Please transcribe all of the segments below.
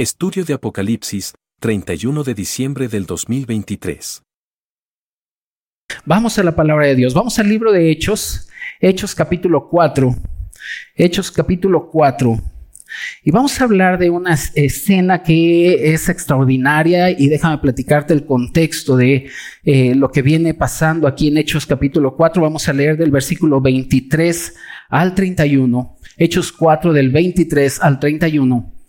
Estudio de Apocalipsis, 31 de diciembre del 2023. Vamos a la palabra de Dios. Vamos al libro de Hechos, Hechos capítulo 4. Hechos capítulo 4. Y vamos a hablar de una escena que es extraordinaria y déjame platicarte el contexto de eh, lo que viene pasando aquí en Hechos capítulo 4. Vamos a leer del versículo 23 al 31. Hechos 4 del 23 al 31.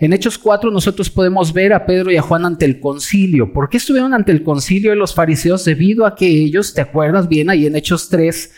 En Hechos 4 nosotros podemos ver a Pedro y a Juan ante el concilio. ¿Por qué estuvieron ante el concilio de los fariseos? Debido a que ellos, ¿te acuerdas bien? Ahí en Hechos 3,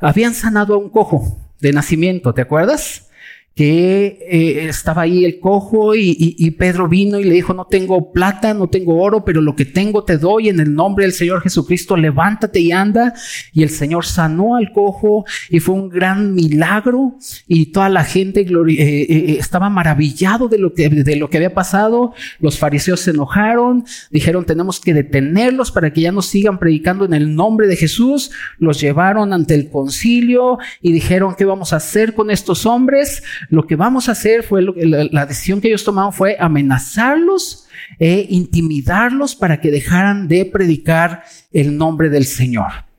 habían sanado a un cojo de nacimiento, ¿te acuerdas? Que eh, estaba ahí el cojo y, Pedro vino y le dijo, no tengo plata, no tengo oro, pero lo que tengo te doy en el nombre del Señor Jesucristo, levántate y anda. Y el Señor sanó al cojo y fue un gran milagro y toda la gente eh, eh, estaba maravillado de lo, que, de lo que había pasado. Los fariseos se enojaron, dijeron, tenemos que detenerlos para que ya no sigan predicando en el nombre de Jesús. Los llevaron ante el concilio y dijeron, ¿qué vamos a hacer con estos hombres? Lo que vamos a hacer fue, lo, la, la decisión que ellos tomaron fue amenazarlos e intimidarlos para que dejaran de predicar el nombre del Señor.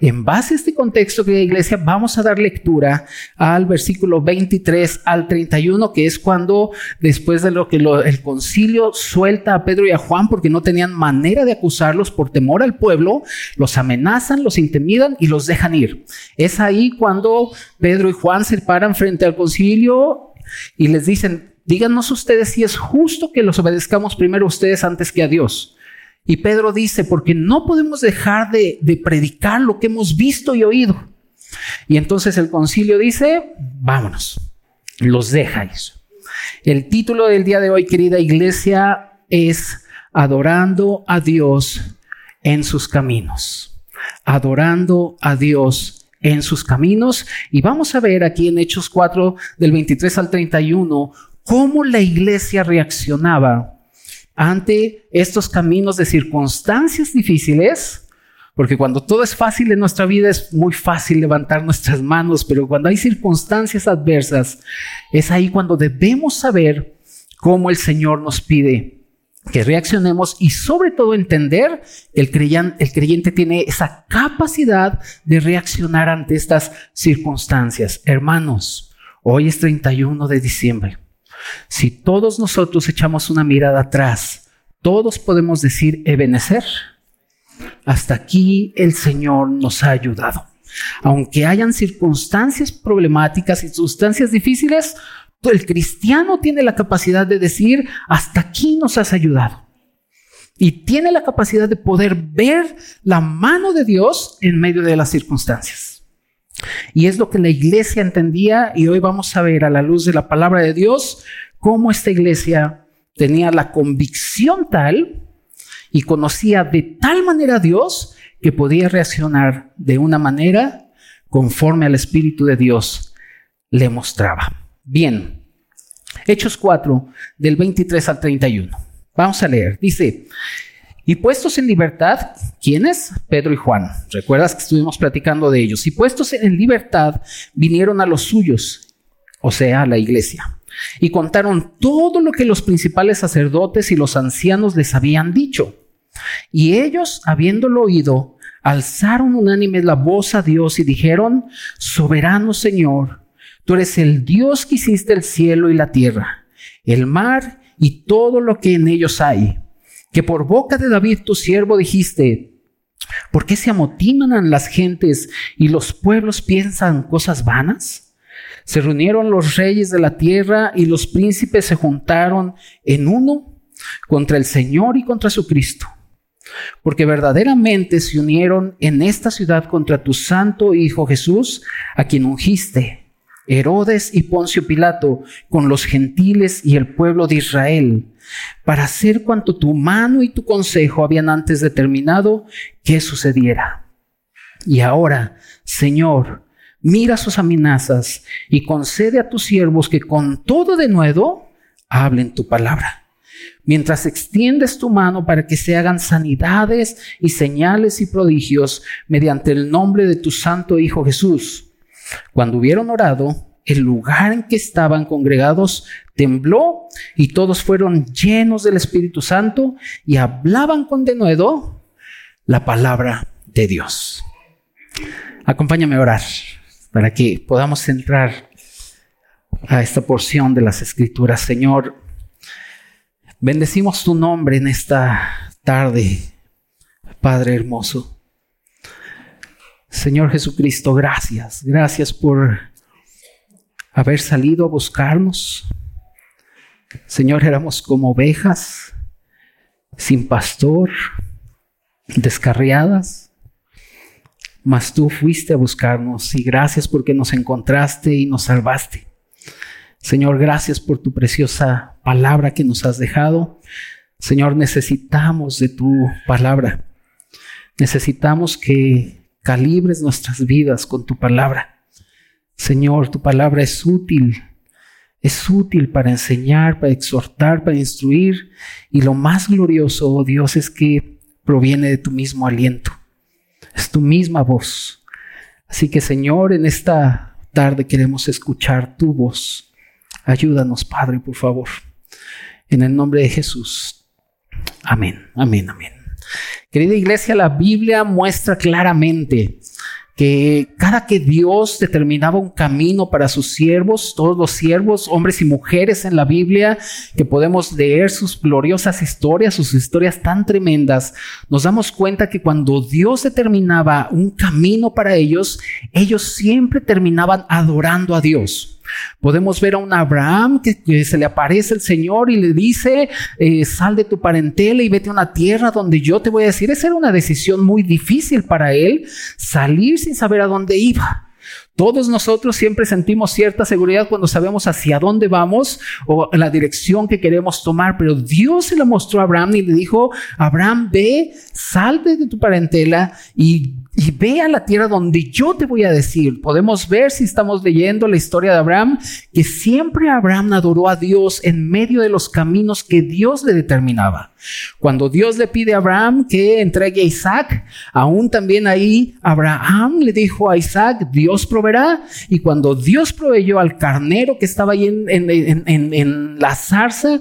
En base a este contexto, querida iglesia, vamos a dar lectura al versículo 23 al 31, que es cuando después de lo que el concilio suelta a Pedro y a Juan porque no tenían manera de acusarlos por temor al pueblo, los amenazan, los intimidan y los dejan ir. Es ahí cuando Pedro y Juan se paran frente al concilio y les dicen, díganos ustedes si es justo que los obedezcamos primero a ustedes antes que a Dios. Y Pedro dice, porque no podemos dejar de, predicar lo que hemos visto y oído. Y entonces el concilio dice, vámonos, los dejáis. El título del día de hoy, querida iglesia, es Adorando a Dios en sus caminos. Adorando a Dios en sus caminos. Y vamos a ver aquí en Hechos 4 del 23 al 31 cómo la iglesia reaccionaba ante estos caminos de circunstancias difíciles, porque cuando todo es fácil en nuestra vida es muy fácil levantar nuestras manos, pero cuando hay circunstancias adversas, es ahí cuando debemos saber cómo el Señor nos pide que reaccionemos y sobre todo entender el, el creyente tiene esa capacidad de reaccionar ante estas circunstancias. Hermanos, hoy es 31 de diciembre. Si todos nosotros echamos una mirada atrás, todos podemos decir Ebenecer. Hasta aquí el Señor nos ha ayudado. Aunque hayan circunstancias problemáticas, circunstancias difíciles, el cristiano tiene la capacidad de decir, hasta aquí nos has ayudado. Y tiene la capacidad de poder ver la mano de Dios en medio de las circunstancias. Y es lo que la iglesia entendía y hoy vamos a ver a la luz de la palabra de Dios cómo esta iglesia tenía la convicción tal y conocía de tal manera a Dios que podía reaccionar de una manera conforme al Espíritu de Dios le mostraba. Bien, Hechos 4 del 23 al 31. Vamos a leer. Dice, y puestos en libertad, ¿quiénes? Pedro y Juan. ¿Recuerdas que estuvimos platicando de ellos? Y puestos en libertad, vinieron a los suyos, o sea, a la iglesia, y contaron todo lo que los principales sacerdotes y los ancianos les habían dicho. Y ellos, habiéndolo oído, alzaron unánime la voz a Dios y dijeron, Soberano Señor, tú eres el Dios que hiciste el cielo y la tierra, el mar y todo lo que en ellos hay que por boca de David tu siervo dijiste, ¿por qué se amotinan las gentes y los pueblos piensan cosas vanas? Se reunieron los reyes de la tierra y los príncipes se juntaron en uno contra el Señor y contra su Cristo. Porque verdaderamente se unieron en esta ciudad contra tu santo Hijo Jesús, a quien ungiste, Herodes y Poncio Pilato, con los gentiles y el pueblo de Israel para hacer cuanto tu mano y tu consejo habían antes determinado que sucediera. Y ahora, Señor, mira sus amenazas y concede a tus siervos que con todo de nuevo hablen tu palabra. Mientras extiendes tu mano para que se hagan sanidades y señales y prodigios mediante el nombre de tu santo Hijo Jesús. Cuando hubieron orado, el lugar en que estaban congregados tembló y todos fueron llenos del Espíritu Santo y hablaban con denuedo la palabra de Dios. Acompáñame a orar para que podamos entrar a esta porción de las Escrituras. Señor, bendecimos tu nombre en esta tarde, Padre hermoso. Señor Jesucristo, gracias, gracias por haber salido a buscarnos. Señor, éramos como ovejas sin pastor, descarriadas, mas tú fuiste a buscarnos y gracias porque nos encontraste y nos salvaste. Señor, gracias por tu preciosa palabra que nos has dejado. Señor, necesitamos de tu palabra. Necesitamos que calibres nuestras vidas con tu palabra. Señor, tu palabra es útil es útil para enseñar, para exhortar, para instruir. Y lo más glorioso, oh Dios, es que proviene de tu mismo aliento. Es tu misma voz. Así que Señor, en esta tarde queremos escuchar tu voz. Ayúdanos, Padre, por favor. En el nombre de Jesús. Amén, amén, amén. Querida iglesia, la Biblia muestra claramente que cada que Dios determinaba un camino para sus siervos, todos los siervos, hombres y mujeres en la Biblia, que podemos leer sus gloriosas historias, sus historias tan tremendas, nos damos cuenta que cuando Dios determinaba un camino para ellos, ellos siempre terminaban adorando a Dios. Podemos ver a un Abraham que, se le aparece el Señor y le dice, eh, sal de tu parentela y vete a una tierra donde yo te voy a decir. Esa era una decisión muy difícil para él, salir sin saber a dónde iba. Todos nosotros siempre sentimos cierta seguridad cuando sabemos hacia dónde vamos o la dirección que queremos tomar, pero Dios se la mostró a Abraham y le dijo, Abraham, ve, salte de tu parentela y y ve a la tierra donde yo te voy a decir. Podemos ver si estamos leyendo la historia de Abraham, que siempre Abraham adoró a Dios en medio de los caminos que Dios le determinaba. Cuando Dios le pide a Abraham que entregue a Isaac, aún también ahí Abraham le dijo a Isaac, Dios proveerá. Y cuando Dios proveyó al carnero que estaba ahí en, en, la zarza,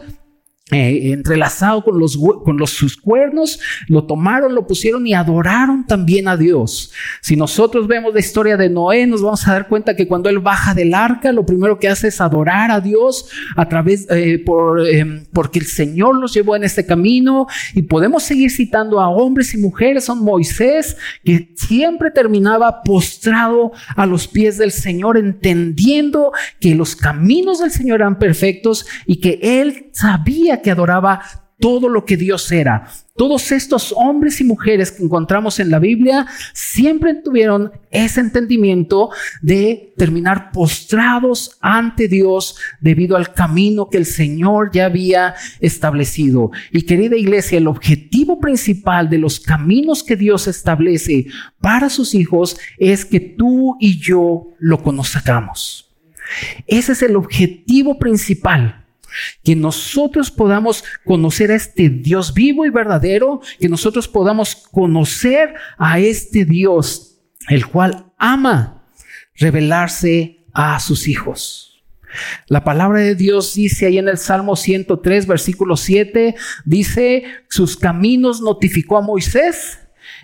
eh, entrelazado con, los, con los, sus cuernos, lo tomaron, lo pusieron y adoraron también a Dios. Si nosotros vemos la historia de Noé, nos vamos a dar cuenta que cuando él baja del arca, lo primero que hace es adorar a Dios a través, eh, por, em, porque el Señor los llevó en este camino y podemos seguir citando a hombres y mujeres, son Moisés, que siempre terminaba postrado a los pies del Señor, entendiendo que los caminos del Señor eran perfectos y que él sabía que adoraba todo lo que Dios era. Todos estos hombres y mujeres que encontramos en la Biblia siempre tuvieron ese entendimiento de terminar postrados ante Dios debido al camino que el Señor ya había establecido. Y querida iglesia, el objetivo principal de los caminos que Dios establece para sus hijos es que tú y yo lo conozcamos. Ese es el objetivo principal que nosotros podamos conocer a este Dios vivo y verdadero, que nosotros podamos conocer a este Dios, el cual ama revelarse a sus hijos. La palabra de Dios dice ahí en el Salmo 103, versículo 7, dice, sus caminos notificó a Moisés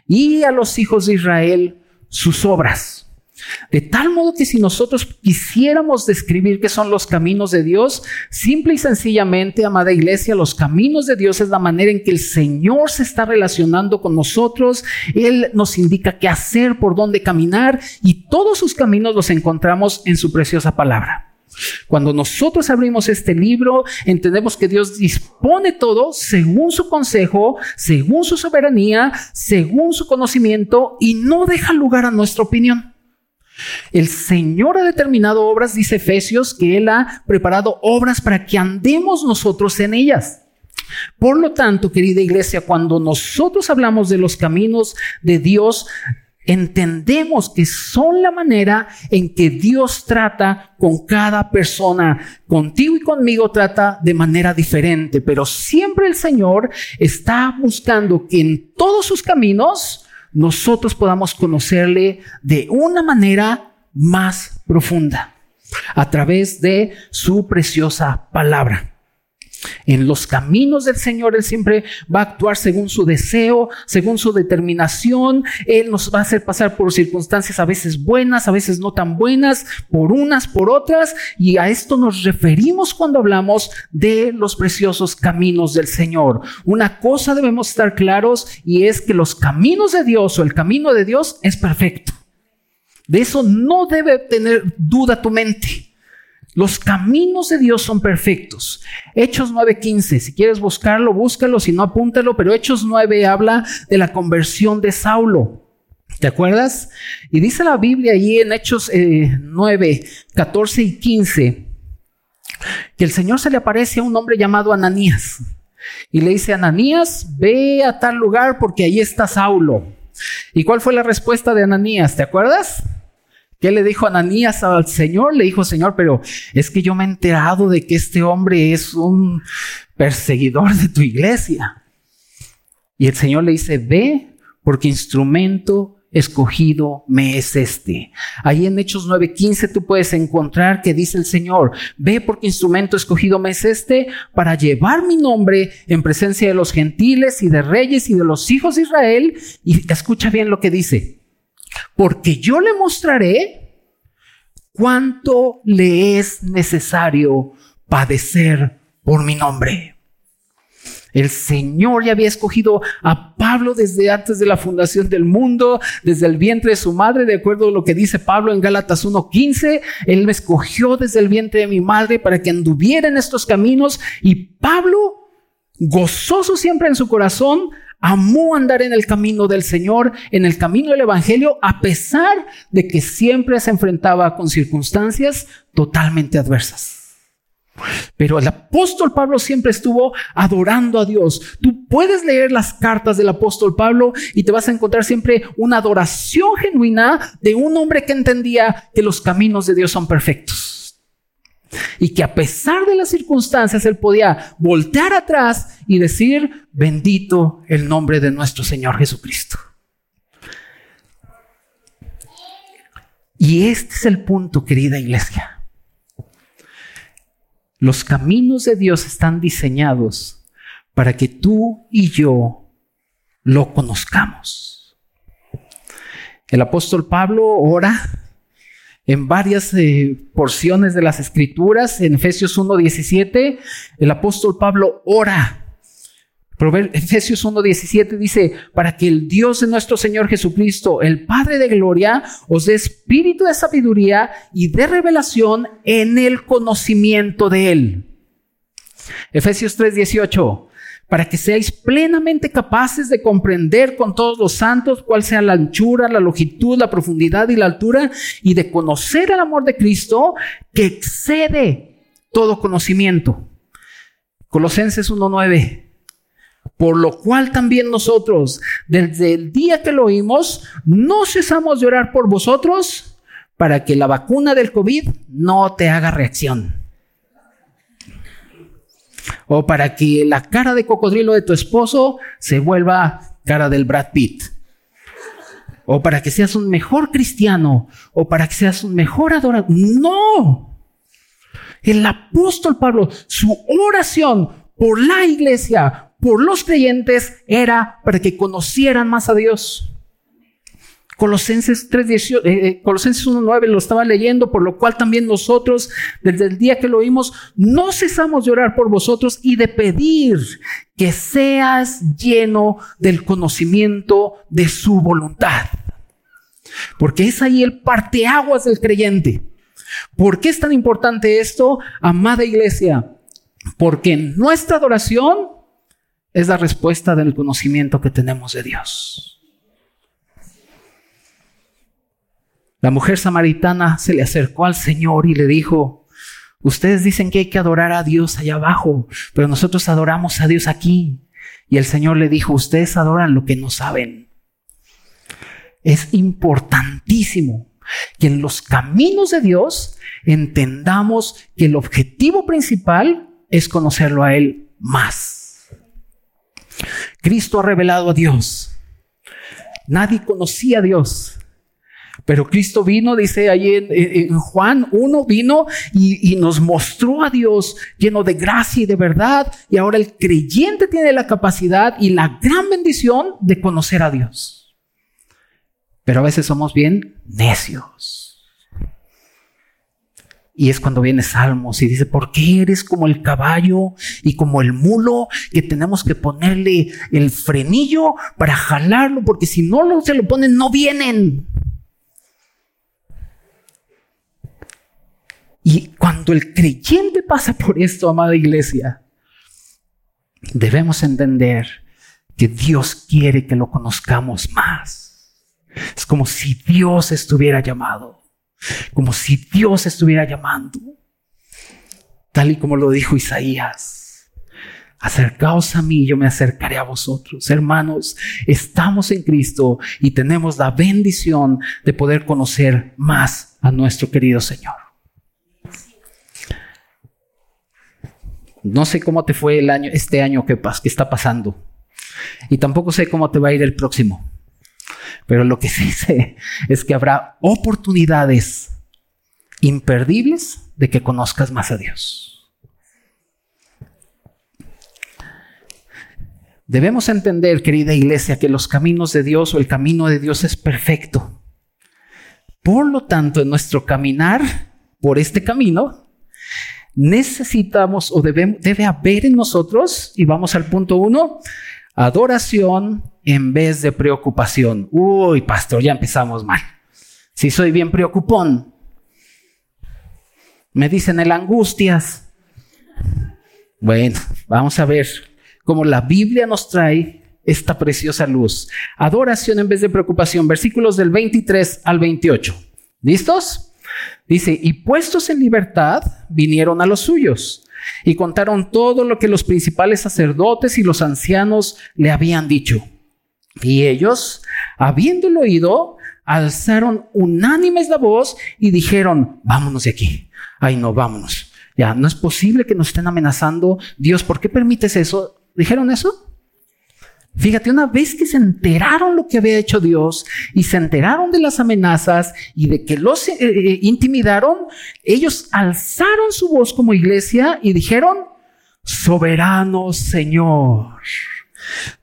y a los hijos de Israel sus obras. De tal modo que si nosotros quisiéramos describir qué son los caminos de Dios, simple y sencillamente, amada iglesia, los caminos de Dios es la manera en que el Señor se está relacionando con nosotros. Él nos indica qué hacer, por dónde caminar y todos sus caminos los encontramos en su preciosa palabra. Cuando nosotros abrimos este libro, entendemos que Dios dispone todo según su consejo, según su soberanía, según su conocimiento y no deja lugar a nuestra opinión. El Señor ha determinado obras, dice Efesios, que Él ha preparado obras para que andemos nosotros en ellas. Por lo tanto, querida iglesia, cuando nosotros hablamos de los caminos de Dios, entendemos que son la manera en que Dios trata con cada persona. Contigo y conmigo trata de manera diferente, pero siempre el Señor está buscando que en todos sus caminos nosotros podamos conocerle de una manera más profunda. a través de su preciosa palabra. En los caminos del Señor Él siempre va a actuar según su deseo, según su determinación. Él nos va a hacer pasar por circunstancias a veces buenas, a veces no tan buenas, por unas, por otras. Y a esto nos referimos cuando hablamos de los preciosos caminos del Señor. Una cosa debemos estar claros y es que los caminos de Dios o el camino de Dios es perfecto. De eso no debe tener duda tu mente. Los caminos de Dios son perfectos. Hechos 9:15, si quieres buscarlo, búscalo, si no, apúntalo, pero Hechos 9 habla de la conversión de Saulo. ¿Te acuerdas? Y dice la Biblia allí en Hechos 9, 14 y 15, que el Señor se le aparece a un hombre llamado Ananías. Y le dice, Ananías, ve a tal lugar porque ahí está Saulo. ¿Y cuál fue la respuesta de Ananías? ¿Te acuerdas? ¿Qué le dijo Ananías al Señor? Le dijo, Señor, pero es que yo me he enterado de que este hombre es un perseguidor de tu iglesia. Y el Señor le dice, ve, porque instrumento escogido me es este. Ahí en Hechos 9:15 tú puedes encontrar que dice el Señor, ve porque instrumento escogido me es este para llevar mi nombre en presencia de los gentiles y de reyes y de los hijos de Israel. Y escucha bien lo que dice, porque yo le mostraré cuánto le es necesario padecer por mi nombre. El Señor ya había escogido a Pablo desde antes de la fundación del mundo, desde el vientre de su madre, de acuerdo a lo que dice Pablo en Gálatas 1.15. Él me escogió desde el vientre de mi madre para que anduviera en estos caminos. Y Pablo, gozoso siempre en su corazón, amó andar en el camino del Señor, en el camino del Evangelio, a pesar de que siempre se enfrentaba con circunstancias totalmente adversas. Pero el apóstol Pablo siempre estuvo adorando a Dios. Tú puedes leer las cartas del apóstol Pablo y te vas a encontrar siempre una adoración genuina de un hombre que entendía que los caminos de Dios son perfectos. Y que a pesar de las circunstancias, él podía voltear atrás y decir, bendito el nombre de nuestro Señor Jesucristo. Y este es el punto, querida iglesia. Los caminos de Dios están diseñados para que tú y yo lo conozcamos. El apóstol Pablo ora en varias eh, porciones de las escrituras. En Efesios 1.17, el apóstol Pablo ora. Efesios 1.17 dice, para que el Dios de nuestro Señor Jesucristo, el Padre de Gloria, os dé espíritu de sabiduría y de revelación en el conocimiento de Él. Efesios 3.18, para que seáis plenamente capaces de comprender con todos los santos cuál sea la anchura, la longitud, la profundidad y la altura, y de conocer el amor de Cristo que excede todo conocimiento. Colosenses 1.9. Por lo cual también nosotros, desde el día que lo oímos, no cesamos de orar por vosotros para que la vacuna del COVID no te haga reacción o para que la cara de cocodrilo de tu esposo se vuelva cara del Brad Pitt. O para que seas un mejor cristiano, o para que seas un mejor adorador. No. El apóstol Pablo, su oración por la iglesia, por los creyentes, era para que conocieran más a Dios. Colosenses 3, eh, eh, Colosenses 1.9 lo estaba leyendo, por lo cual también nosotros, desde el día que lo oímos, no cesamos de orar por vosotros y de pedir que seas lleno del conocimiento de su voluntad. Porque es ahí el parteaguas del creyente. ¿Por qué es tan importante esto, amada iglesia? Porque nuestra adoración es la respuesta del conocimiento que tenemos de Dios. La mujer samaritana se le acercó al Señor y le dijo, ustedes dicen que hay que adorar a Dios allá abajo, pero nosotros adoramos a Dios aquí. Y el Señor le dijo, ustedes adoran lo que no saben. Es importantísimo que en los caminos de Dios entendamos que el objetivo principal es conocerlo a Él más. Cristo ha revelado a Dios. Nadie conocía a Dios Pero Cristo vino, dice ahí en, Juan 1, vino y, y, nos mostró a Dios lleno de gracia y de verdad. Y ahora el creyente tiene la capacidad y la gran bendición de conocer a Dios. Pero a veces somos bien necios. Y es cuando viene Salmos y dice, ¿por qué eres como el caballo y como el mulo que tenemos que ponerle el frenillo para jalarlo? Porque si no se lo ponen, no vienen. Y cuando el creyente pasa por esto, amada iglesia, debemos entender que Dios quiere que lo conozcamos más. Es como si Dios estuviera llamado, como si Dios estuviera llamando, tal y como lo dijo Isaías. Acercaos a mí, yo me acercaré a vosotros. Hermanos, estamos en Cristo y tenemos la bendición de poder conocer más a nuestro querido Señor. No sé cómo te fue el año, este año que, está pasando. Y tampoco sé cómo te va a ir el próximo. Pero lo que sí sé es que habrá oportunidades imperdibles de que conozcas más a Dios. Debemos entender, querida iglesia, que los caminos de Dios o el camino de Dios es perfecto. Por lo tanto, en nuestro caminar por este camino, necesitamos o debe, haber en nosotros, y vamos al punto uno, adoración en vez de preocupación. Uy, pastor, ya empezamos mal. Si soy bien preocupón, me dicen el angustias. Bueno, vamos a ver cómo la Biblia nos trae esta preciosa luz. Adoración en vez de preocupación. Versículos del 23 al 28. ¿Listos? Dice, y puestos en libertad, vinieron a los suyos y contaron todo lo que los principales sacerdotes y los ancianos le habían dicho. Y ellos, habiéndolo oído, alzaron unánimes la voz y dijeron, vámonos de aquí. Ay, no, vámonos. Ya, no es posible que nos estén amenazando. Dios, ¿por qué permites eso? ¿Dijeron eso? Fíjate, una vez que se enteraron lo que había hecho Dios y se enteraron de las amenazas y de que los eh, eh, intimidaron, ellos alzaron su voz como iglesia y dijeron, soberano Señor.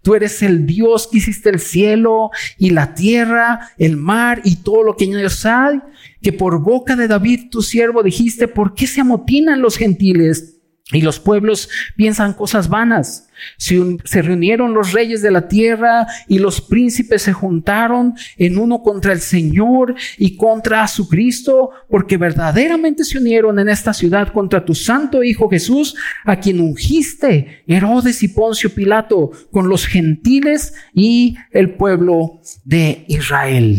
Tú eres el Dios que hiciste el cielo y la tierra, el mar y todo lo que en ellos hay, que por boca de David tu siervo dijiste, ¿por qué se amotinan los gentiles? Y los pueblos piensan cosas vanas. Se, reunieron los reyes de la tierra y los príncipes se juntaron en uno contra el Señor y contra su Cristo, porque verdaderamente se unieron en esta ciudad contra tu santo Hijo Jesús, a quien ungiste Herodes y Poncio Pilato con los gentiles y el pueblo de Israel.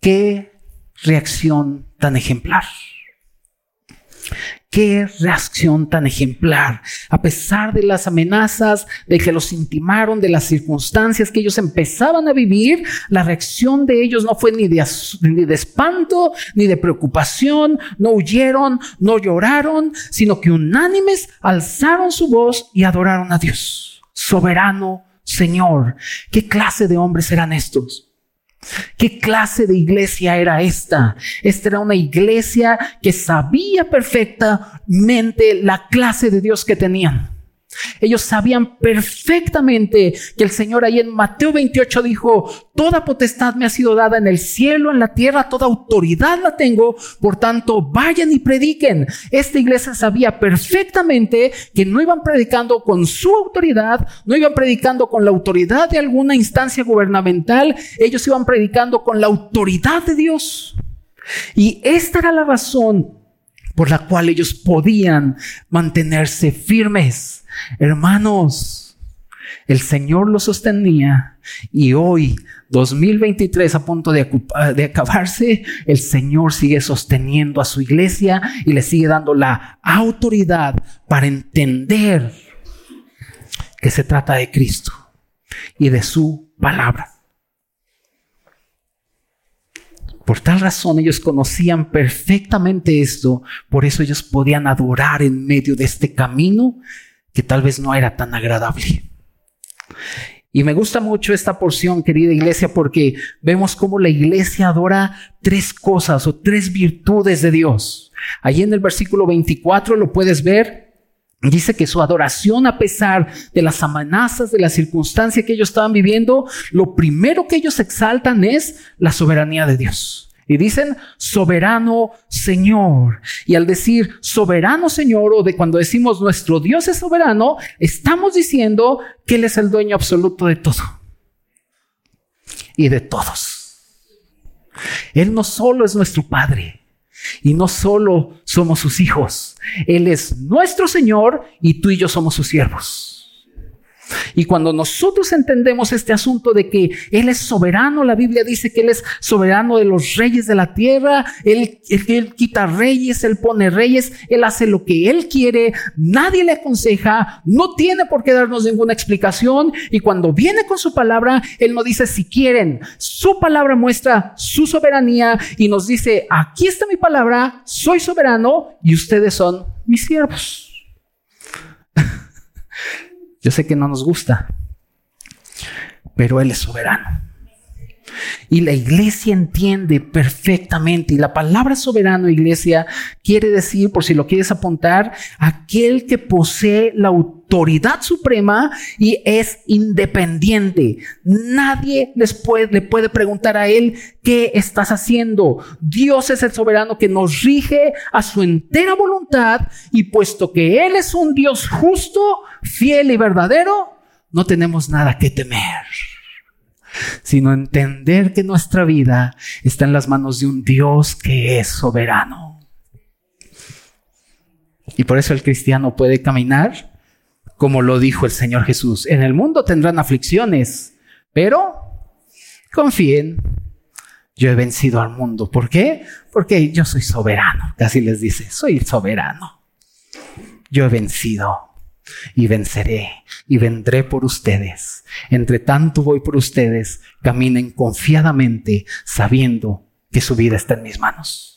Qué reacción tan ejemplar. Qué reacción tan ejemplar. A pesar de las amenazas, de que los intimaron, de las circunstancias que ellos empezaban a vivir, la reacción de ellos no fue ni de, ni de espanto, ni de preocupación, no huyeron, no lloraron, sino que unánimes alzaron su voz y adoraron a Dios. Soberano Señor. ¿Qué clase de hombres eran estos? ¿Qué clase de iglesia era esta? Esta era una iglesia que sabía perfectamente la clase de Dios que tenían. Ellos sabían perfectamente que el Señor ahí en Mateo 28 dijo, toda potestad me ha sido dada en el cielo, en la tierra, toda autoridad la tengo, por tanto vayan y prediquen. Esta iglesia sabía perfectamente que no iban predicando con su autoridad, no iban predicando con la autoridad de alguna instancia gubernamental, ellos iban predicando con la autoridad de Dios. Y esta era la razón por la cual ellos podían mantenerse firmes Hermanos, el Señor lo sostenía y hoy, 2023 a punto de, de, acabarse, el Señor sigue sosteniendo a su iglesia y le sigue dando la autoridad para entender que se trata de Cristo y de su palabra. Por tal razón ellos conocían perfectamente esto, por eso ellos podían adorar en medio de este camino que tal vez no era tan agradable. Y me gusta mucho esta porción, querida iglesia, porque vemos cómo la iglesia adora tres cosas o tres virtudes de Dios. Allí en el versículo 24 lo puedes ver. Dice que su adoración, a pesar de las amenazas, de la circunstancia que ellos estaban viviendo, lo primero que ellos exaltan es la soberanía de Dios. Y dicen soberano Señor. Y al decir soberano Señor o de cuando decimos nuestro Dios es soberano, estamos diciendo que Él es el dueño absoluto de todo y de todos. Él no solo es nuestro Padre y no solo somos sus hijos, Él es nuestro Señor y tú y yo somos sus siervos. Y cuando nosotros entendemos este asunto de que Él es soberano, la Biblia dice que Él es soberano de los reyes de la tierra, Él, quita reyes, Él pone reyes, Él hace lo que Él quiere, nadie le aconseja, no tiene por qué darnos ninguna explicación y cuando viene con su palabra, Él nos dice si quieren, su palabra muestra su soberanía y nos dice, aquí está mi palabra, soy soberano y ustedes son mis siervos. Yo sé que no nos gusta, pero Él es soberano. Y la iglesia entiende perfectamente. Y la palabra soberano, iglesia, quiere decir, por si lo quieres apuntar, aquel que posee la autoridad suprema y es independiente. Nadie les puede, le puede preguntar a él qué estás haciendo. Dios es el soberano que nos rige a su entera voluntad y puesto que Él es un Dios justo, fiel y verdadero, no tenemos nada que temer sino entender que nuestra vida está en las manos de un Dios que es soberano. Y por eso el cristiano puede caminar como lo dijo el Señor Jesús. En el mundo tendrán aflicciones, pero confíen, yo he vencido al mundo. ¿Por qué? Porque yo soy soberano. Casi les dice, soy soberano. Yo he vencido y venceré y vendré por ustedes. Entre tanto voy por ustedes, caminen confiadamente sabiendo que su vida está en mis manos.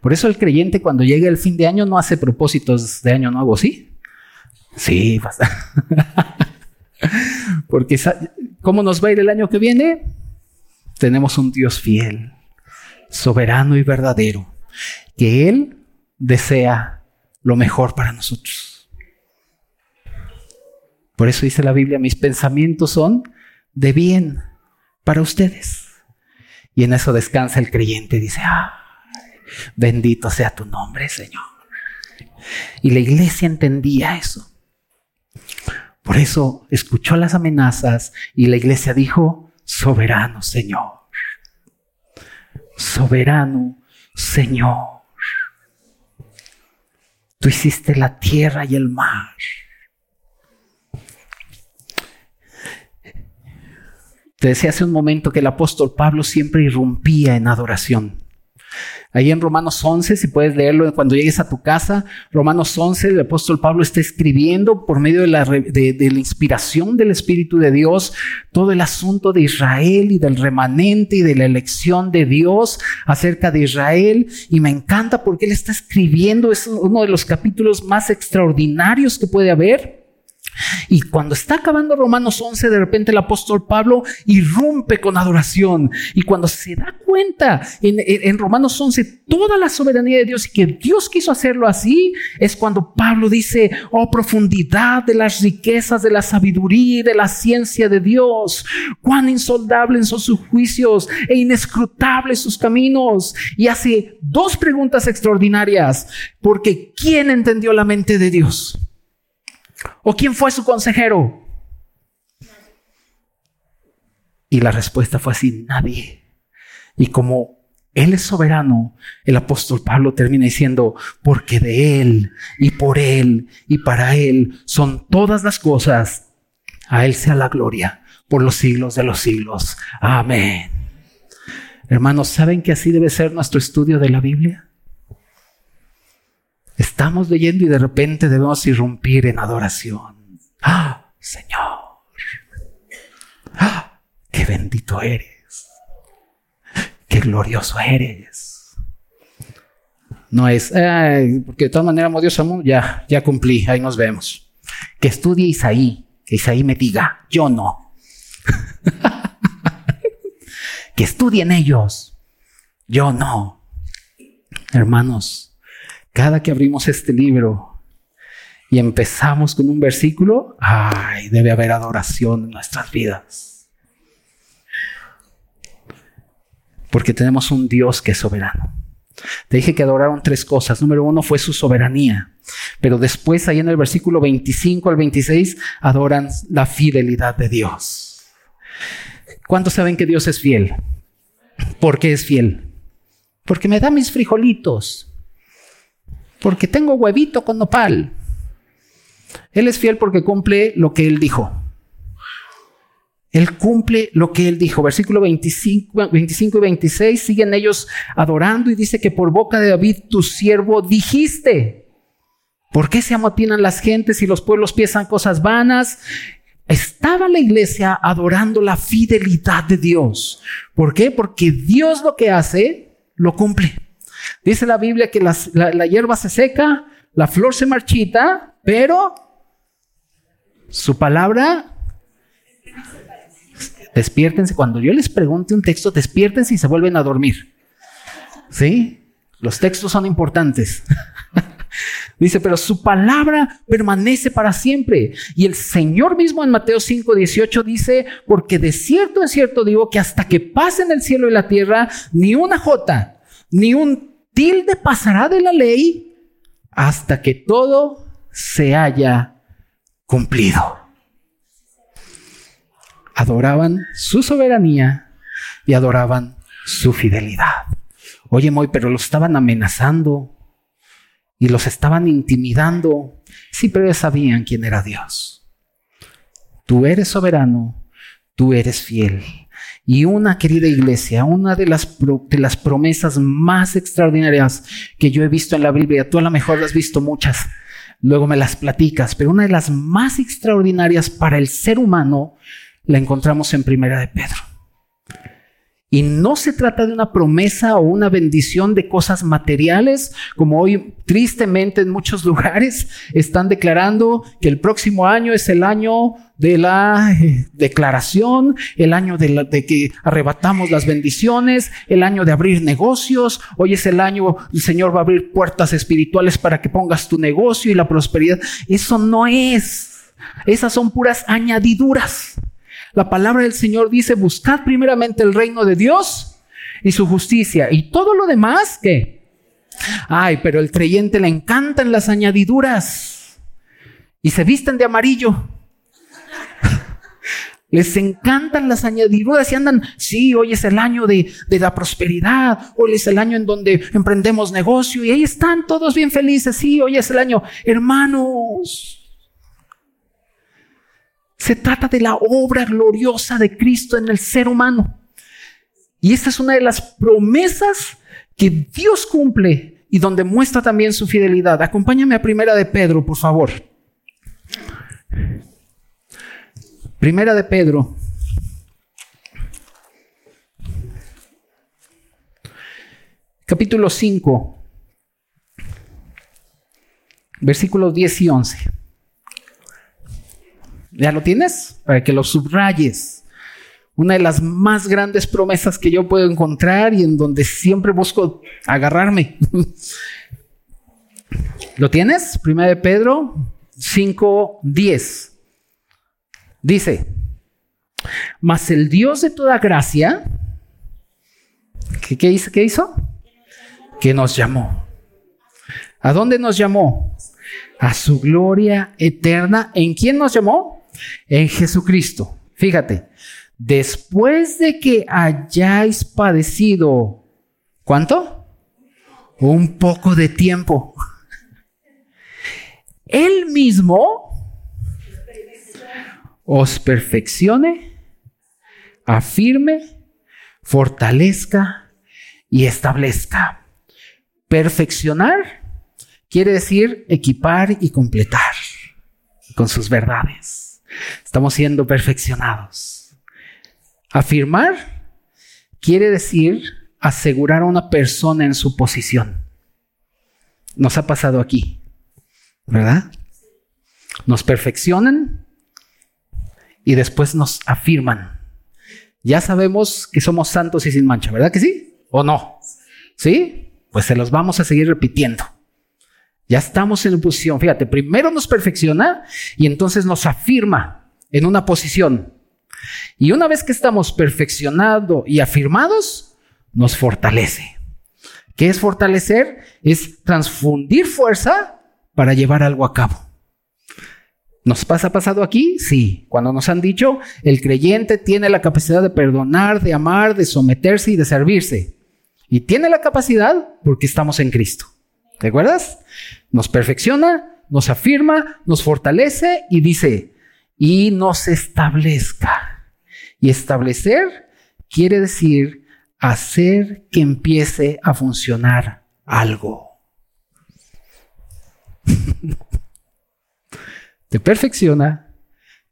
Por eso el creyente cuando llega el fin de año no hace propósitos de año nuevo, ¿sí? Sí, Porque ¿cómo nos va a ir el año que viene? Tenemos un Dios fiel, soberano y verdadero, que Él desea lo mejor para nosotros. Por eso dice la Biblia, mis pensamientos son de bien para ustedes. Y en eso descansa el creyente, dice, ah, bendito sea tu nombre, Señor. Y la iglesia entendía eso. Por eso escuchó las amenazas y la iglesia dijo, soberano Señor, soberano Señor. Tú hiciste la tierra y el mar. Te decía hace un momento que el apóstol Pablo siempre irrumpía en adoración. Ahí en Romanos 11, si puedes leerlo cuando llegues a tu casa, Romanos 11, el apóstol Pablo está escribiendo por medio de la, de, la, inspiración del Espíritu de Dios todo el asunto de Israel y del remanente y de la elección de Dios acerca de Israel. Y me encanta porque él está escribiendo, es uno de los capítulos más extraordinarios que puede haber. Y cuando está acabando Romanos 11, de repente el apóstol Pablo irrumpe con adoración. Y cuando se da cuenta en, Romanos 11 toda la soberanía de Dios y que Dios quiso hacerlo así, es cuando Pablo dice, oh profundidad de las riquezas de la sabiduría y de la ciencia de Dios, cuán insondables son sus juicios e inescrutables sus caminos. Y hace dos preguntas extraordinarias, porque ¿quién entendió la mente de Dios? ¿O quién fue su consejero? Y la respuesta fue así, nadie. Y como Él es soberano, el apóstol Pablo termina diciendo, porque de Él y por Él y para Él son todas las cosas, a Él sea la gloria por los siglos de los siglos. Amén. Hermanos, ¿saben que así debe ser nuestro estudio de la Biblia? Estamos leyendo y de repente debemos irrumpir en adoración. ¡Ah, Señor! ¡Ah, qué bendito eres! ¡Qué glorioso eres! No es, porque de todas maneras amo Dios ya, ya cumplí, ahí nos vemos. Que estudie Isaí, Que Isaí me diga, yo no. que estudien ellos, yo no. Hermanos, cada que abrimos este libro y empezamos con un versículo, ay, debe haber adoración en nuestras vidas. Porque tenemos un Dios que es soberano. Te dije que adoraron tres cosas. Número uno fue su soberanía. Pero después, ahí en el versículo 25 al 26, adoran la fidelidad de Dios. ¿Cuántos saben que Dios es fiel? ¿Por qué es fiel? Porque me da mis frijolitos. Porque tengo huevito con nopal. Él es fiel porque cumple lo que Él dijo. Él cumple lo que él dijo. Versículo 25, 25, y 26 siguen ellos adorando y dice que por boca de David, tu siervo, dijiste. ¿Por qué se amotinan las gentes y los pueblos piensan cosas vanas? Estaba la iglesia adorando la fidelidad de Dios. ¿Por qué? Porque Dios lo que hace, lo cumple. Dice la Biblia que la, la hierba se seca, la flor se marchita, pero su palabra Despiértense. Cuando yo les pregunte un texto, despiértense y se vuelven a dormir. ¿Sí? Los textos son importantes. Dice, pero su palabra permanece para siempre. Y el Señor mismo en Mateo 5, 18 dice, porque de cierto en cierto digo que hasta que pasen el cielo y la tierra, ni una jota, ni un tilde pasará de la ley hasta que todo se haya cumplido adoraban su soberanía y adoraban su fidelidad. Oye, Moy, pero los estaban amenazando y los estaban intimidando. Sí, pero ellos sabían quién era Dios. Tú eres soberano, tú eres fiel. Y una querida iglesia, una de las, de las promesas más extraordinarias que yo he visto en la Biblia, tú a lo mejor has visto muchas, luego me las platicas, pero una de las más extraordinarias para el ser humano la encontramos en Primera de Pedro. Y no se trata de una promesa o una bendición de cosas materiales, como hoy tristemente en muchos lugares están declarando que el próximo año es el año de la eh, declaración, el año de, de, que arrebatamos las bendiciones, el año de abrir negocios, hoy es el año, el Señor va a abrir puertas espirituales para que pongas tu negocio y la prosperidad. Eso no es, esas son puras añadiduras. La palabra del Señor dice, buscad primeramente el reino de Dios y su justicia. Y todo lo demás, ¿qué? Ay, pero el creyente le encantan las añadiduras y se visten de amarillo. Les encantan las añadiduras y andan, sí, hoy es el año de, de, la prosperidad, hoy es el año en donde emprendemos negocio y ahí están todos bien felices, sí, hoy es el año. Hermanos, se trata de la obra gloriosa de Cristo en el ser humano. Y esta es una de las promesas que Dios cumple y donde muestra también su fidelidad. Acompáñame a Primera de Pedro, por favor. Primera de Pedro. Capítulo 5. Versículos 10 y 11. ¿Ya lo tienes? Para que lo subrayes. Una de las más grandes promesas que yo puedo encontrar y en donde siempre busco agarrarme. ¿Lo tienes? Primera de Pedro 5:10. Dice, mas el Dios de toda gracia, ¿qué, qué, hizo, ¿qué hizo? Que nos llamó. ¿A dónde nos llamó? A su gloria eterna. ¿En quién nos llamó? En Jesucristo. Fíjate, después de que hayáis padecido, ¿cuánto? Un poco de tiempo. Él mismo os perfeccione, afirme, fortalezca y establezca. Perfeccionar quiere decir equipar y completar con sus verdades. Estamos siendo perfeccionados. Afirmar quiere decir asegurar a una persona en su posición. Nos ha pasado aquí, ¿verdad? Nos perfeccionan y después nos afirman. Ya sabemos que somos santos y sin mancha, ¿verdad que sí? ¿O no? ¿Sí? Pues se los vamos a seguir repitiendo. Ya estamos en posición. Fíjate, primero nos perfecciona y entonces nos afirma en una posición. Y una vez que estamos perfeccionados y afirmados, nos fortalece. ¿Qué es fortalecer? Es transfundir fuerza para llevar algo a cabo. ¿Nos pasa pasado aquí? Sí. Cuando nos han dicho, el creyente tiene la capacidad de perdonar, de amar, de someterse y de servirse. Y tiene la capacidad porque estamos en Cristo. ¿Te acuerdas? Nos perfecciona, nos afirma, nos fortalece y dice, y nos establezca. Y establecer quiere decir hacer que empiece a funcionar algo. te perfecciona,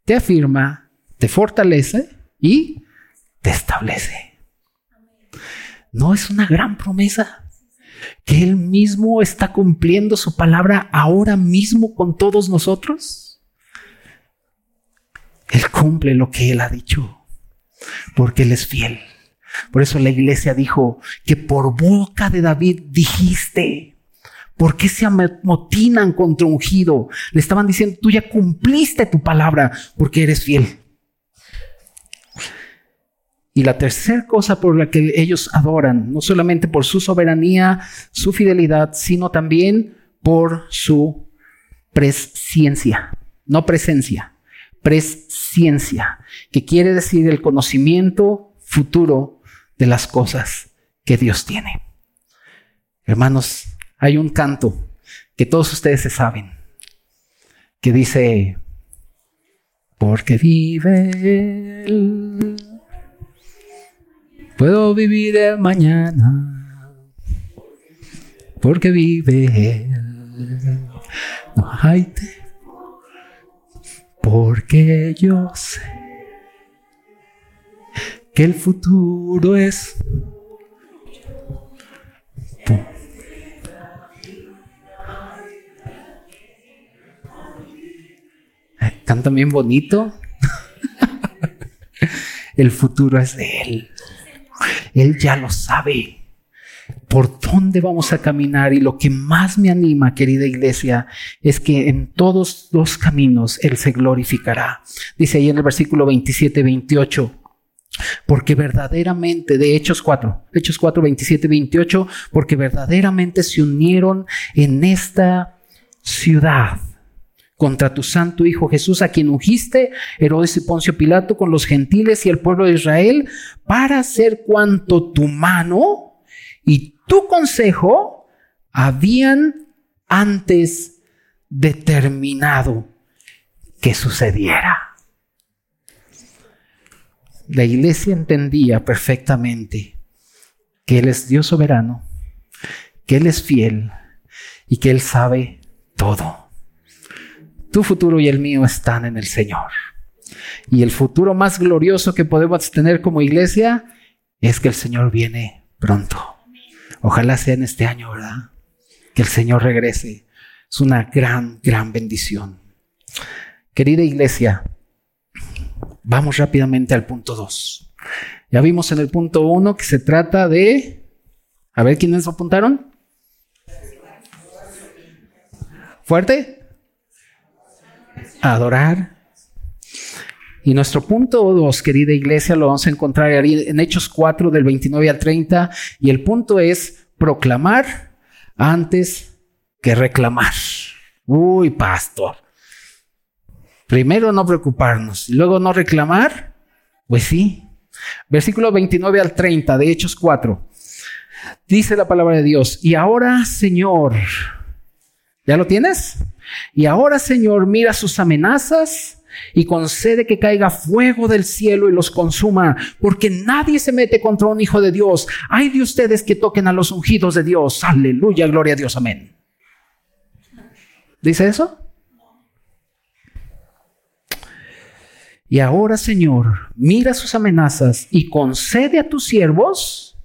te afirma, te fortalece y te establece. ¿No es una gran promesa? Que Él mismo está cumpliendo su palabra ahora mismo con todos nosotros. Él cumple lo que Él ha dicho, porque Él es fiel. Por eso la iglesia dijo que por boca de David dijiste, ¿Por qué se amotinan contra ungido? Le estaban diciendo, tú ya cumpliste tu palabra porque eres fiel. Y la tercera cosa por la que ellos adoran, no solamente por su soberanía, su fidelidad, sino también por su presciencia, no presencia, presciencia, que quiere decir el conocimiento futuro de las cosas que Dios tiene. Hermanos, hay un canto que todos ustedes se saben, que dice, porque vive Él, puedo vivir el mañana, porque vive Él, no hay porque yo sé que el futuro es cantan bien bonito. El futuro es de Él. Él ya lo sabe por dónde vamos a caminar y lo que más me anima, querida iglesia, es que en todos los caminos Él se glorificará. Dice ahí en el versículo 27, 28. Porque verdaderamente, de Hechos 4, Hechos 4, 27, 28, porque verdaderamente se unieron en esta ciudad contra tu santo Hijo Jesús, a quien ungiste, Herodes y Poncio Pilato, con los gentiles y el pueblo de Israel, para hacer cuanto tu mano y tu consejo habían antes determinado que sucediera. La iglesia entendía perfectamente que Él es Dios soberano, que Él es fiel y que Él sabe todo. Tu futuro y el mío están en el Señor. Y el futuro más glorioso que podemos tener como iglesia es que el Señor viene pronto. Ojalá sea en este año, ¿verdad? Que el Señor regrese. Es una gran, gran bendición. Querida iglesia, vamos rápidamente al punto 2. Ya vimos en el punto 1 que se trata de... A ver, ¿quiénes apuntaron? ¿Fuerte? Adorar. Y nuestro punto 2, querida iglesia, lo vamos a encontrar en Hechos 4 del 29 al 30. Y el punto es proclamar antes que reclamar. Uy, pastor. Primero no preocuparnos luego no reclamar. Pues sí. Versículo 29 al 30 de Hechos 4. Dice la palabra de Dios. Y ahora, Señor, ¿ya lo tienes? Y ahora, Señor, mira sus amenazas y concede que caiga fuego del cielo y los consuma, porque nadie se mete contra un hijo de Dios. Hay de ustedes que toquen a los ungidos de Dios. Aleluya, gloria a Dios, amén. ¿Dice eso? Y ahora, Señor, mira sus amenazas y concede a tus siervos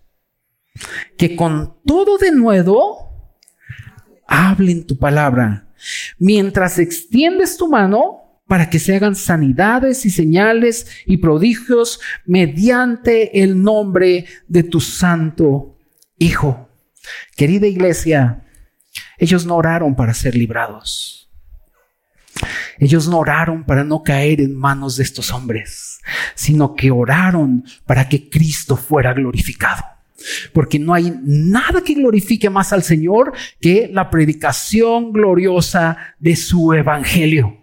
que con todo de nuevo hablen tu palabra Mientras extiendes tu mano para que se hagan sanidades y señales y prodigios mediante el nombre de tu santo Hijo. Querida iglesia, ellos no oraron para ser librados. Ellos no oraron para no caer en manos de estos hombres, sino que oraron para que Cristo fuera glorificado. Porque no hay nada que glorifique más al Señor que la predicación gloriosa de su evangelio.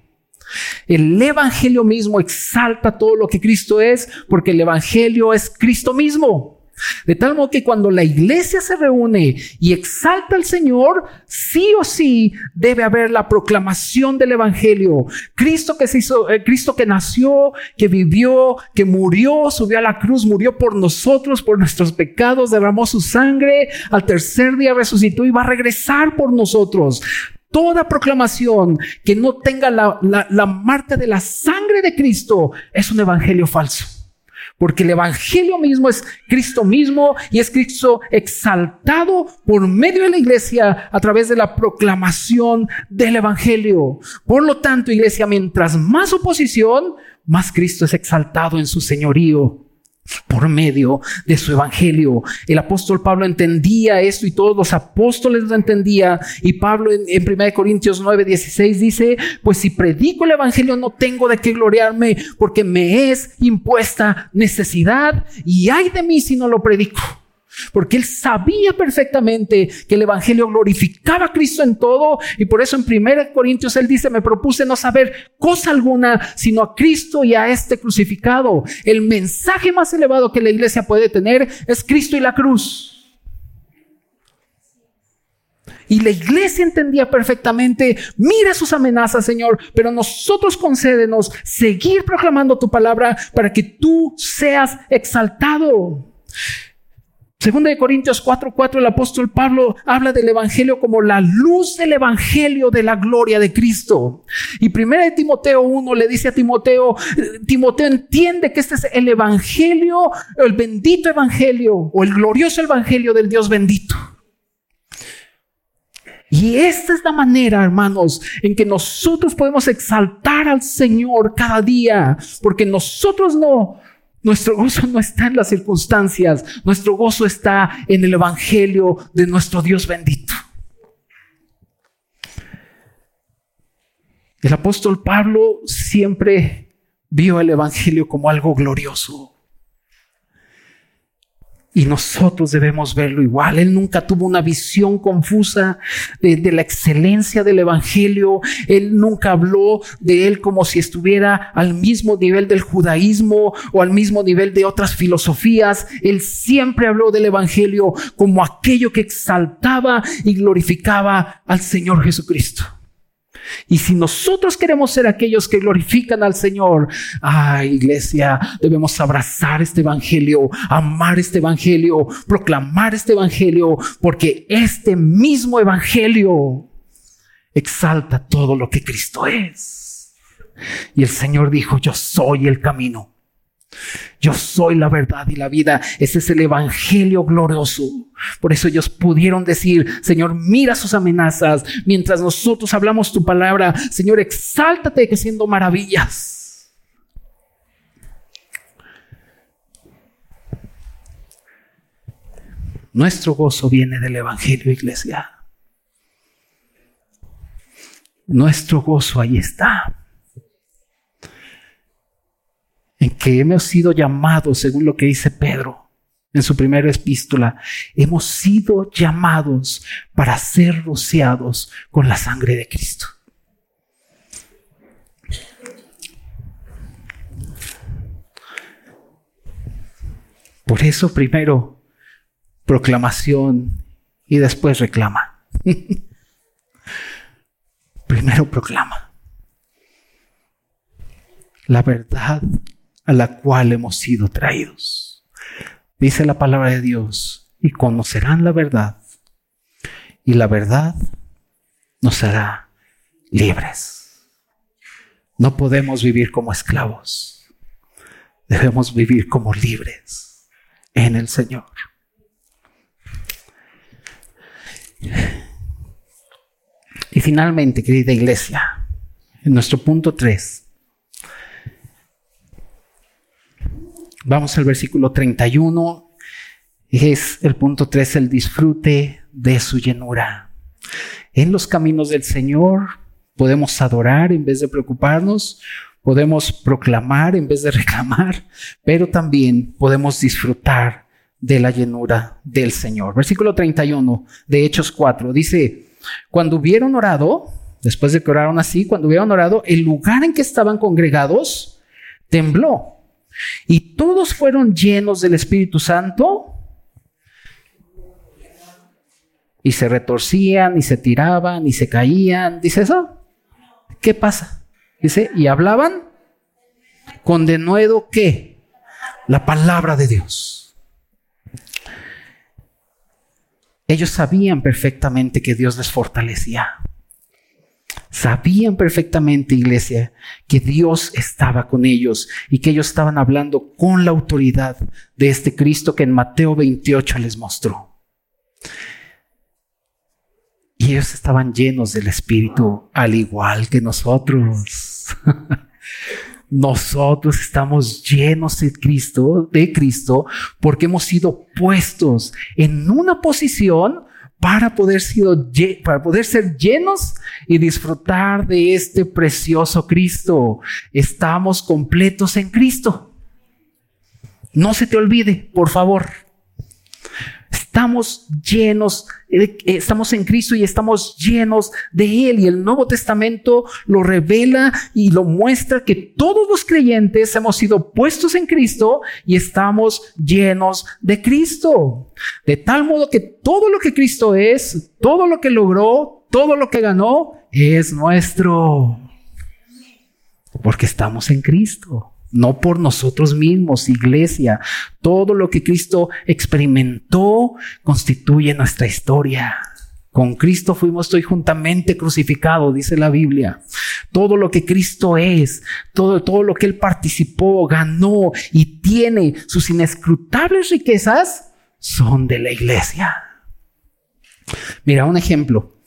El Evangelio mismo exalta todo lo que Cristo es, porque el Evangelio es Cristo mismo. De tal modo que cuando la iglesia se reúne y exalta al Señor, sí o sí debe haber la proclamación del Evangelio. Cristo que se hizo, eh, Cristo que nació, que vivió, que murió, subió a la cruz, murió por nosotros, por nuestros pecados, derramó su sangre, al tercer día resucitó y va a regresar por nosotros. Toda proclamación que no tenga la, la marca de la sangre de Cristo es un evangelio falso. Porque el Evangelio mismo es Cristo mismo y es Cristo exaltado por medio de la iglesia a través de la proclamación del Evangelio. Por lo tanto, iglesia, mientras más oposición, más Cristo es exaltado en su señorío por medio de su evangelio. El apóstol Pablo entendía esto y todos los apóstoles lo entendían. Y Pablo en, 1 Corintios 9, 16 dice, pues si predico el evangelio no tengo de qué gloriarme porque me es impuesta necesidad y hay de mí si no lo predico. Porque él sabía perfectamente que el Evangelio glorificaba a Cristo en todo y por eso en 1 Corintios él dice, me propuse no saber cosa alguna sino a Cristo y a este crucificado. El mensaje más elevado que la iglesia puede tener es Cristo y la cruz. Y la iglesia entendía perfectamente, mira sus amenazas, Señor, pero nosotros concédenos seguir proclamando tu palabra para que tú seas exaltado. Segunda de Corintios 4:4 el apóstol Pablo habla del evangelio como la luz del evangelio de la gloria de Cristo. Y primera de Timoteo 1 le dice a Timoteo, Timoteo entiende que este es el evangelio, el bendito evangelio o el glorioso evangelio del Dios bendito. Y esta es la manera, hermanos, en que nosotros podemos exaltar al Señor cada día, porque nosotros no nuestro gozo no está en las circunstancias, nuestro gozo está en el Evangelio de nuestro Dios bendito. El apóstol Pablo siempre vio el Evangelio como algo glorioso. Y nosotros debemos verlo igual. Él nunca tuvo una visión confusa de, la excelencia del Evangelio. Él nunca habló de él como si estuviera al mismo nivel del judaísmo o al mismo nivel de otras filosofías. Él siempre habló del Evangelio como aquello que exaltaba y glorificaba al Señor Jesucristo. Y si nosotros queremos ser aquellos que glorifican al Señor, ay iglesia, debemos abrazar este Evangelio, amar este Evangelio, proclamar este Evangelio, porque este mismo Evangelio exalta todo lo que Cristo es. Y el Señor dijo, yo soy el camino. Yo soy la verdad y la vida. Ese es el evangelio glorioso. Por eso ellos pudieron decir, Señor, mira sus amenazas. Mientras nosotros hablamos tu palabra, Señor, exáltate que siendo maravillas. Nuestro gozo viene del evangelio, iglesia. Nuestro gozo ahí está en que hemos sido llamados, según lo que dice Pedro en su primera epístola, hemos sido llamados para ser rociados con la sangre de Cristo. Por eso primero proclamación y después reclama. primero proclama. La verdad a la cual hemos sido traídos. Dice la palabra de Dios, y conocerán la verdad, y la verdad nos hará libres. No podemos vivir como esclavos, debemos vivir como libres en el Señor. Y finalmente, querida iglesia, en nuestro punto 3, Vamos al versículo 31. Es el punto 3, el disfrute de su llenura. En los caminos del Señor podemos adorar en vez de preocuparnos, podemos proclamar en vez de reclamar, pero también podemos disfrutar de la llenura del Señor. Versículo 31 de Hechos 4 dice, cuando hubieron orado, después de que oraron así, cuando hubieron orado, el lugar en que estaban congregados tembló y todos fueron llenos del Espíritu Santo y se retorcían y se tiraban y se caían. Dice eso. ¿Qué pasa? Dice, y hablaban con denuedo qué? La palabra de Dios. Ellos sabían perfectamente que Dios les fortalecía. Sabían perfectamente, iglesia, que Dios estaba con ellos y que ellos estaban hablando con la autoridad de este Cristo que en Mateo 28 les mostró. Y ellos estaban llenos del Espíritu, al igual que nosotros. Nosotros estamos llenos de Cristo, de Cristo, porque hemos sido puestos en una posición para poder, ser llenos y disfrutar de este precioso Cristo. Estamos completos en Cristo. No se te olvide, por favor. Estamos llenos, eh, estamos en Cristo y estamos llenos de Él. Y el Nuevo Testamento lo revela y lo muestra que todos los creyentes hemos sido puestos en Cristo y estamos llenos de Cristo. De tal modo que todo lo que Cristo es, todo lo que logró, todo lo que ganó, es nuestro. Porque estamos en Cristo no por nosotros mismos, iglesia. Todo lo que Cristo experimentó constituye nuestra historia. Con Cristo fuimos estoy juntamente crucificado, dice la Biblia. Todo lo que Cristo es, todo, todo lo que Él participó, ganó y tiene, sus inescrutables riquezas son de la iglesia. Mira, un ejemplo.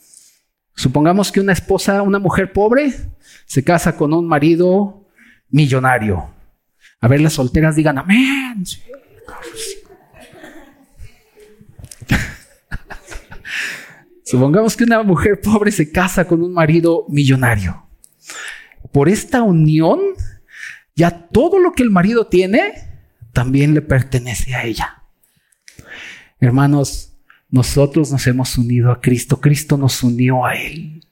Supongamos que una esposa, una mujer pobre, se casa con un marido millonario. A ver, las solteras digan amén. Supongamos que una mujer pobre se casa con un marido millonario. Por esta unión, ya todo lo que el marido tiene también le pertenece a ella. Hermanos, nosotros nos hemos unido a Cristo, Cristo nos unió a Él.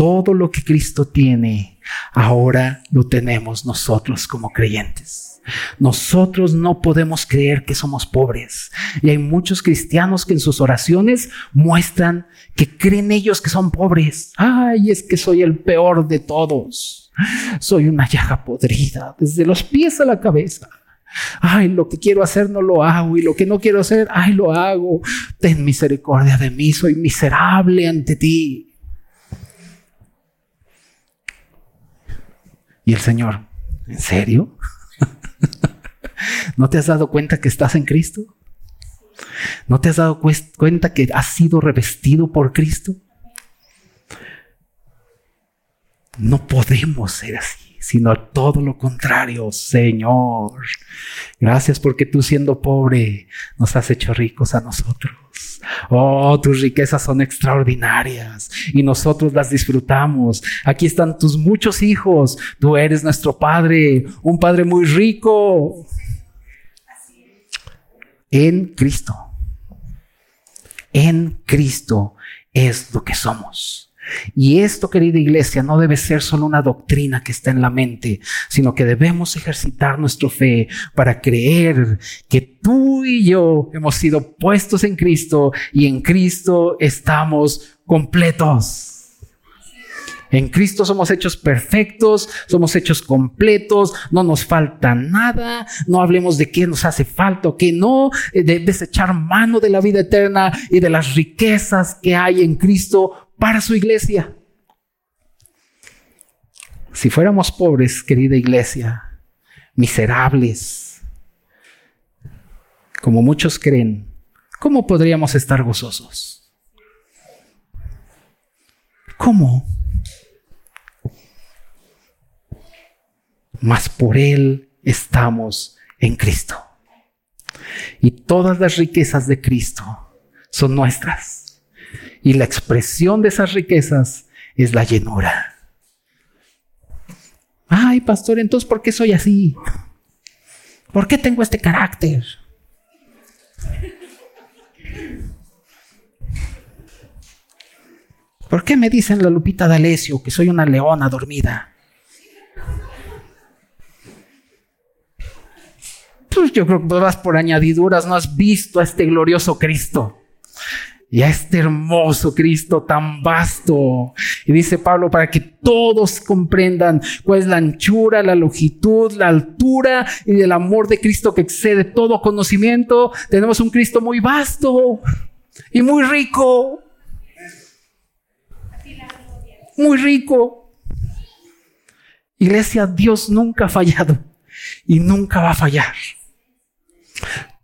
Todo lo que Cristo tiene, ahora lo tenemos nosotros como creyentes. Nosotros no podemos creer que somos pobres. Y hay muchos cristianos que en sus oraciones muestran que creen ellos que son pobres. Ay, es que soy el peor de todos. Soy una llaga podrida, desde los pies a la cabeza. Ay, lo que quiero hacer no lo hago y lo que no quiero hacer, ay, lo hago. Ten misericordia de mí, soy miserable ante ti. Y el Señor, ¿en serio? ¿No te has dado cuenta que estás en Cristo? ¿No te has dado cuenta que has sido revestido por Cristo? No podemos ser así, sino todo lo contrario, Señor. Gracias porque tú siendo pobre nos has hecho ricos a nosotros. Oh, tus riquezas son extraordinarias y nosotros las disfrutamos. Aquí están tus muchos hijos. Tú eres nuestro Padre, un Padre muy rico. En Cristo. En Cristo es lo que somos. Y esto, querida iglesia, no debe ser solo una doctrina que está en la mente, sino que debemos ejercitar nuestra fe para creer que tú y yo hemos sido puestos en Cristo y en Cristo estamos completos. En Cristo somos hechos perfectos, somos hechos completos, no nos falta nada, no hablemos de qué nos hace falta o qué no, eh, de desechar mano de la vida eterna y de las riquezas que hay en Cristo para su iglesia. Si fuéramos pobres, querida iglesia, miserables, como muchos creen, ¿cómo podríamos estar gozosos? ¿Cómo? Mas por Él estamos en Cristo. Y todas las riquezas de Cristo son nuestras. Y la expresión de esas riquezas es la llenura. Ay, pastor, entonces, ¿por qué soy así? ¿Por qué tengo este carácter? ¿Por qué me dicen la Lupita D'Alessio que soy una leona dormida? Pues yo creo que vas por añadiduras, no has visto a este glorioso Cristo y a este hermoso Cristo tan vasto. Y dice Pablo, para que todos comprendan cuál es la anchura, la longitud, la altura y el amor de Cristo que excede todo conocimiento. Tenemos un Cristo muy vasto y muy rico. Muy rico. Iglesia, Dios nunca ha fallado y nunca va a fallar.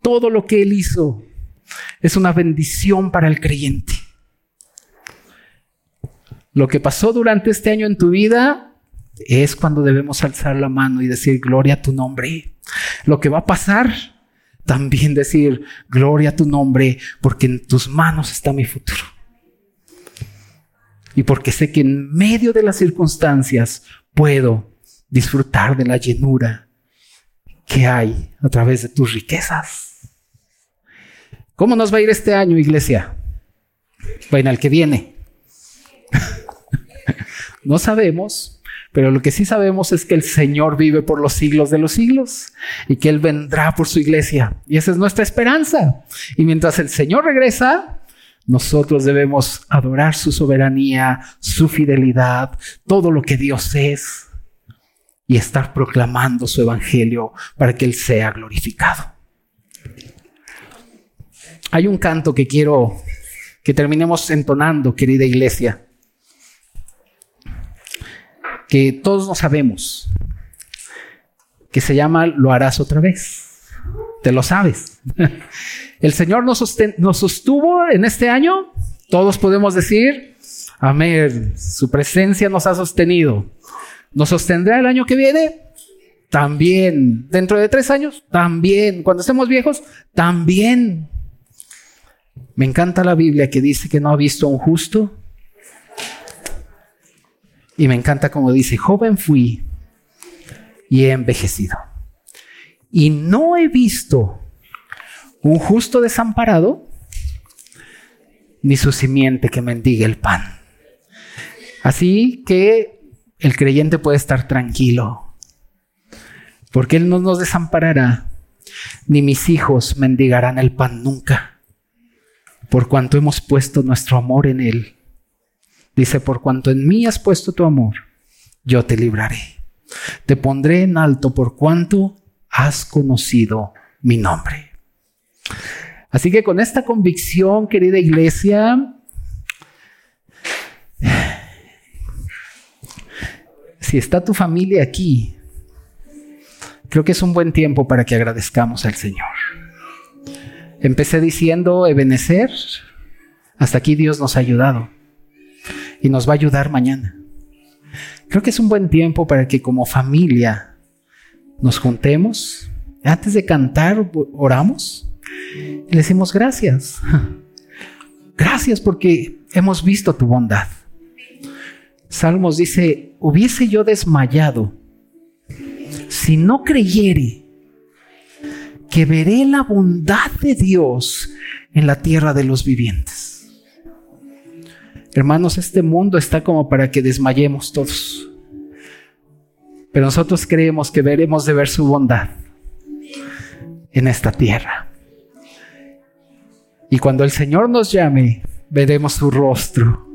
Todo lo que Él hizo es una bendición para el creyente. Lo que pasó durante este año en tu vida es cuando debemos alzar la mano y decir, gloria a tu nombre. Lo que va a pasar, también decir, gloria a tu nombre, porque en tus manos está mi futuro. Y porque sé que en medio de las circunstancias puedo disfrutar de la llenura que hay a través de tus riquezas. ¿Cómo nos va a ir este año, iglesia? Bueno, el que viene. no sabemos, pero lo que sí sabemos es que el Señor vive por los siglos de los siglos y que Él vendrá por su iglesia. Y esa es nuestra esperanza. Y mientras el Señor regresa, nosotros debemos adorar su soberanía, su fidelidad, todo lo que Dios es y estar proclamando su evangelio para que Él sea glorificado. Hay un canto que quiero que terminemos entonando, querida iglesia, que todos no sabemos, que se llama Lo harás otra vez. Te lo sabes. El Señor nos, nos sostuvo en este año, todos podemos decir, amén, su presencia nos ha sostenido. ¿Nos sostendrá el año que viene? También. ¿Dentro de tres años? También. Cuando estemos viejos? También. Me encanta la Biblia que dice que no ha visto un justo. Y me encanta como dice, joven fui y he envejecido. Y no he visto un justo desamparado, ni su simiente que mendigue el pan. Así que el creyente puede estar tranquilo, porque Él no nos desamparará, ni mis hijos mendigarán el pan nunca por cuanto hemos puesto nuestro amor en Él. Dice, por cuanto en mí has puesto tu amor, yo te libraré. Te pondré en alto por cuanto has conocido mi nombre. Así que con esta convicción, querida iglesia, si está tu familia aquí, creo que es un buen tiempo para que agradezcamos al Señor. Empecé diciendo, Ebenecer, hasta aquí Dios nos ha ayudado y nos va a ayudar mañana. Creo que es un buen tiempo para que como familia nos juntemos. Antes de cantar, oramos y le decimos gracias. Gracias porque hemos visto tu bondad. Salmos dice, hubiese yo desmayado si no creyere que veré la bondad de Dios en la tierra de los vivientes. Hermanos, este mundo está como para que desmayemos todos. Pero nosotros creemos que veremos de ver su bondad en esta tierra. Y cuando el Señor nos llame, veremos su rostro.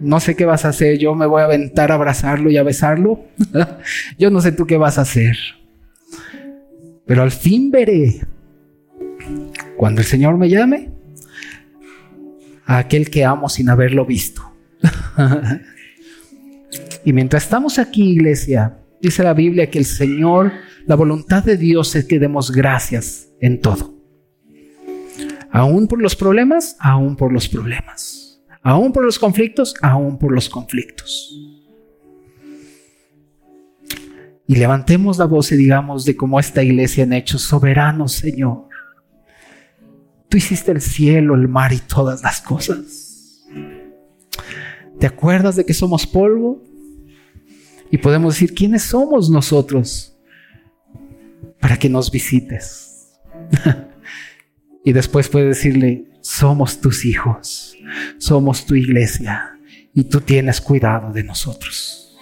No sé qué vas a hacer, yo me voy a aventar a abrazarlo y a besarlo. yo no sé tú qué vas a hacer. Pero al fin veré, cuando el Señor me llame, a aquel que amo sin haberlo visto. y mientras estamos aquí, iglesia, dice la Biblia que el Señor, la voluntad de Dios es que demos gracias en todo. Aún por los problemas, aún por los problemas. Aún por los conflictos, aún por los conflictos. Y levantemos la voz y digamos de cómo esta iglesia en hechos soberano, Señor. Tú hiciste el cielo, el mar y todas las cosas. ¿Te acuerdas de que somos polvo? Y podemos decir, ¿quiénes somos nosotros para que nos visites? y después puedes decirle, somos tus hijos, somos tu iglesia y tú tienes cuidado de nosotros.